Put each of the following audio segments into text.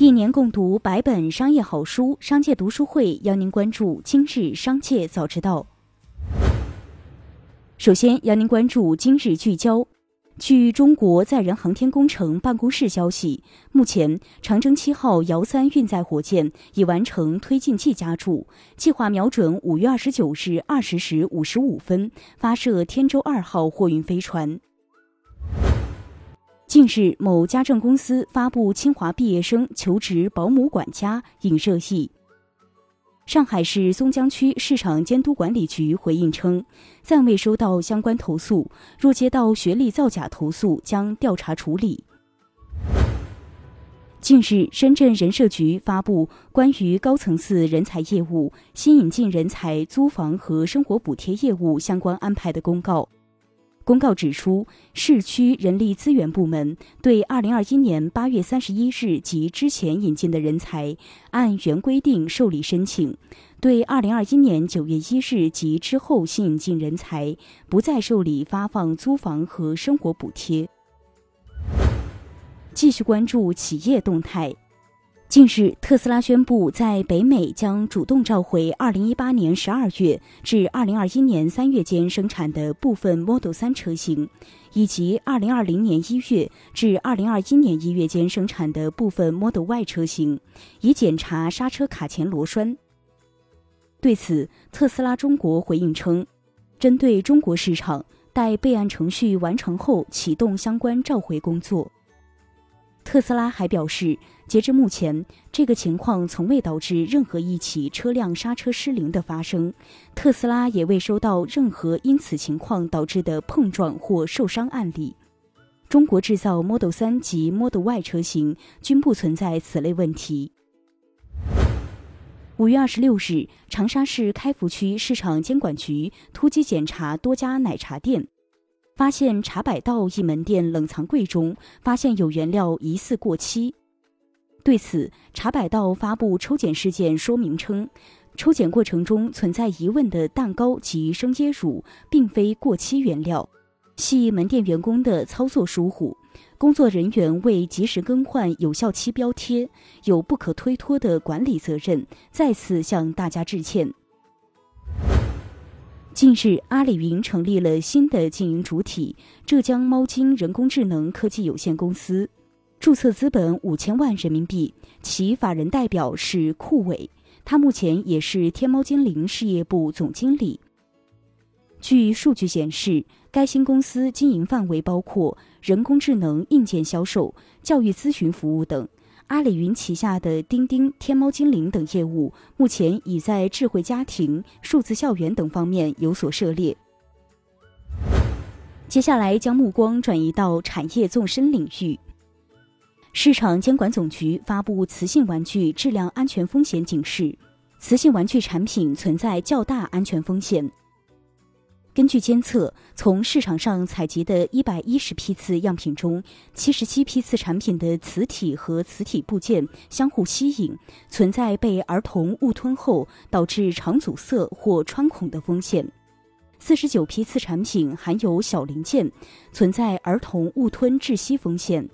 一年共读百本商业好书，商界读书会邀您关注今日商界早知道。首先，邀您关注今日聚焦。据中国载人航天工程办公室消息，目前长征七号遥三运载火箭已完成推进剂加注，计划瞄准五月二十九日二十时五十五分发射天舟二号货运飞船。近日，某家政公司发布清华毕业生求职保姆管家，引热议。上海市松江区市场监督管理局回应称，暂未收到相关投诉，若接到学历造假投诉，将调查处理。近日，深圳人社局发布关于高层次人才业务、新引进人才租房和生活补贴业务相关安排的公告。公告指出，市区人力资源部门对二零二一年八月三十一日及之前引进的人才，按原规定受理申请；对二零二一年九月一日及之后新引进人才，不再受理发放租房和生活补贴。继续关注企业动态。近日，特斯拉宣布在北美将主动召回2018年12月至2021年3月间生产的部分 Model 3车型，以及2020年1月至2021年1月间生产的部分 Model Y 车型，以检查刹车卡钳螺栓。对此，特斯拉中国回应称，针对中国市场，待备案程序完成后启动相关召回工作。特斯拉还表示。截至目前，这个情况从未导致任何一起车辆刹车失灵的发生，特斯拉也未收到任何因此情况导致的碰撞或受伤案例。中国制造 Model 3及 Model Y 车型均不存在此类问题。五月二十六日，长沙市开福区市场监管局突击检查多家奶茶店，发现茶百道一门店冷藏柜中发现有原料疑似过期。对此，茶百道发布抽检事件说明称，抽检过程中存在疑问的蛋糕及生椰乳并非过期原料，系门店员工的操作疏忽，工作人员未及时更换有效期标贴，有不可推脱的管理责任，再次向大家致歉。近日，阿里云成立了新的经营主体——浙江猫精人工智能科技有限公司。注册资本五千万人民币，其法人代表是库伟，他目前也是天猫精灵事业部总经理。据数据显示，该新公司经营范围包括人工智能硬件销售、教育咨询服务等。阿里云旗下的钉钉、天猫精灵等业务，目前已在智慧家庭、数字校园等方面有所涉猎。接下来将目光转移到产业纵深领域。市场监管总局发布磁性玩具质量安全风险警示，磁性玩具产品存在较大安全风险。根据监测，从市场上采集的一百一十批次样品中，七十七批次产品的磁体和磁体部件相互吸引，存在被儿童误吞后导致肠阻塞或穿孔的风险；四十九批次产品含有小零件，存在儿童误吞窒息风险。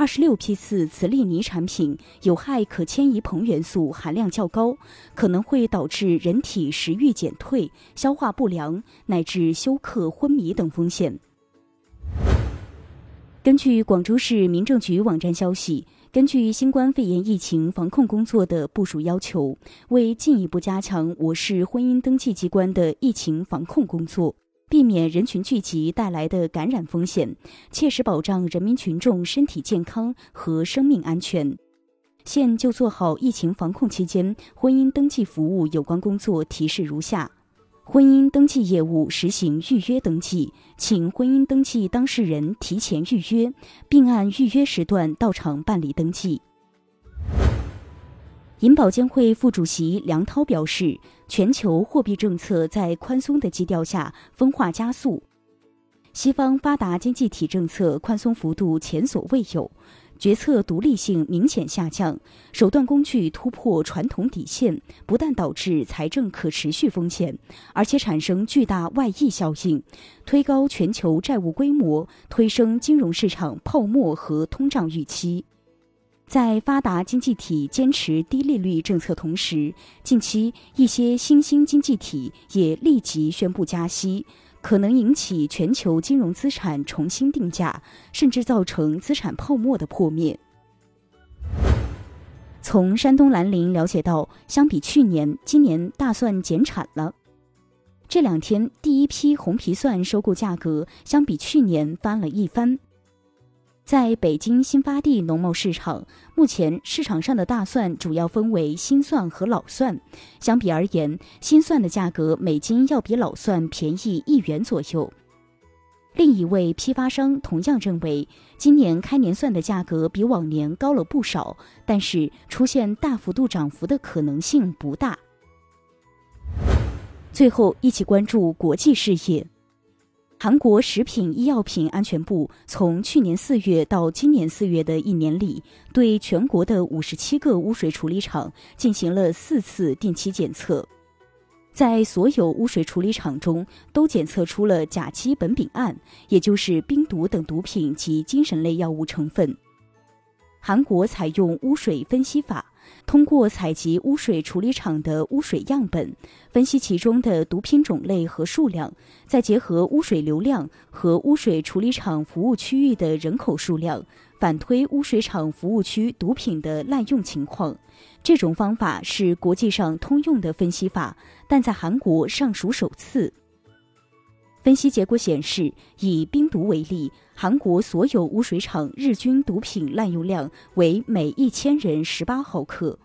二十六批次磁力泥产品有害可迁移硼元素含量较高，可能会导致人体食欲减退、消化不良乃至休克、昏迷等风险。根据广州市民政局网站消息，根据新冠肺炎疫情防控工作的部署要求，为进一步加强我市婚姻登记机关的疫情防控工作。避免人群聚集带来的感染风险，切实保障人民群众身体健康和生命安全。现就做好疫情防控期间婚姻登记服务有关工作提示如下：婚姻登记业务实行预约登记，请婚姻登记当事人提前预约，并按预约时段到场办理登记。银保监会副主席梁涛表示，全球货币政策在宽松的基调下分化加速，西方发达经济体政策宽松幅度前所未有，决策独立性明显下降，手段工具突破传统底线，不但导致财政可持续风险，而且产生巨大外溢效应，推高全球债务规模，推升金融市场泡沫和通胀预期。在发达经济体坚持低利率政策同时，近期一些新兴经济体也立即宣布加息，可能引起全球金融资产重新定价，甚至造成资产泡沫的破灭。从山东兰陵了解到，相比去年，今年大蒜减产了。这两天，第一批红皮蒜收购价格相比去年翻了一番。在北京新发地农贸市场，目前市场上的大蒜主要分为新蒜和老蒜。相比而言，新蒜的价格每斤要比老蒜便宜一元左右。另一位批发商同样认为，今年开年蒜的价格比往年高了不少，但是出现大幅度涨幅的可能性不大。最后，一起关注国际事业。韩国食品医药品安全部从去年四月到今年四月的一年里，对全国的五十七个污水处理厂进行了四次定期检测，在所有污水处理厂中都检测出了甲基苯丙胺，也就是冰毒等毒品及精神类药物成分。韩国采用污水分析法。通过采集污水处理厂的污水样本，分析其中的毒品种类和数量，再结合污水流量和污水处理厂服务区域的人口数量，反推污水厂服务区毒品的滥用情况。这种方法是国际上通用的分析法，但在韩国尚属首次。分析结果显示，以冰毒为例，韩国所有污水厂日均毒品滥用量为每一千人十八毫克。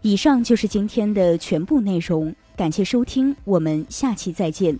以上就是今天的全部内容，感谢收听，我们下期再见。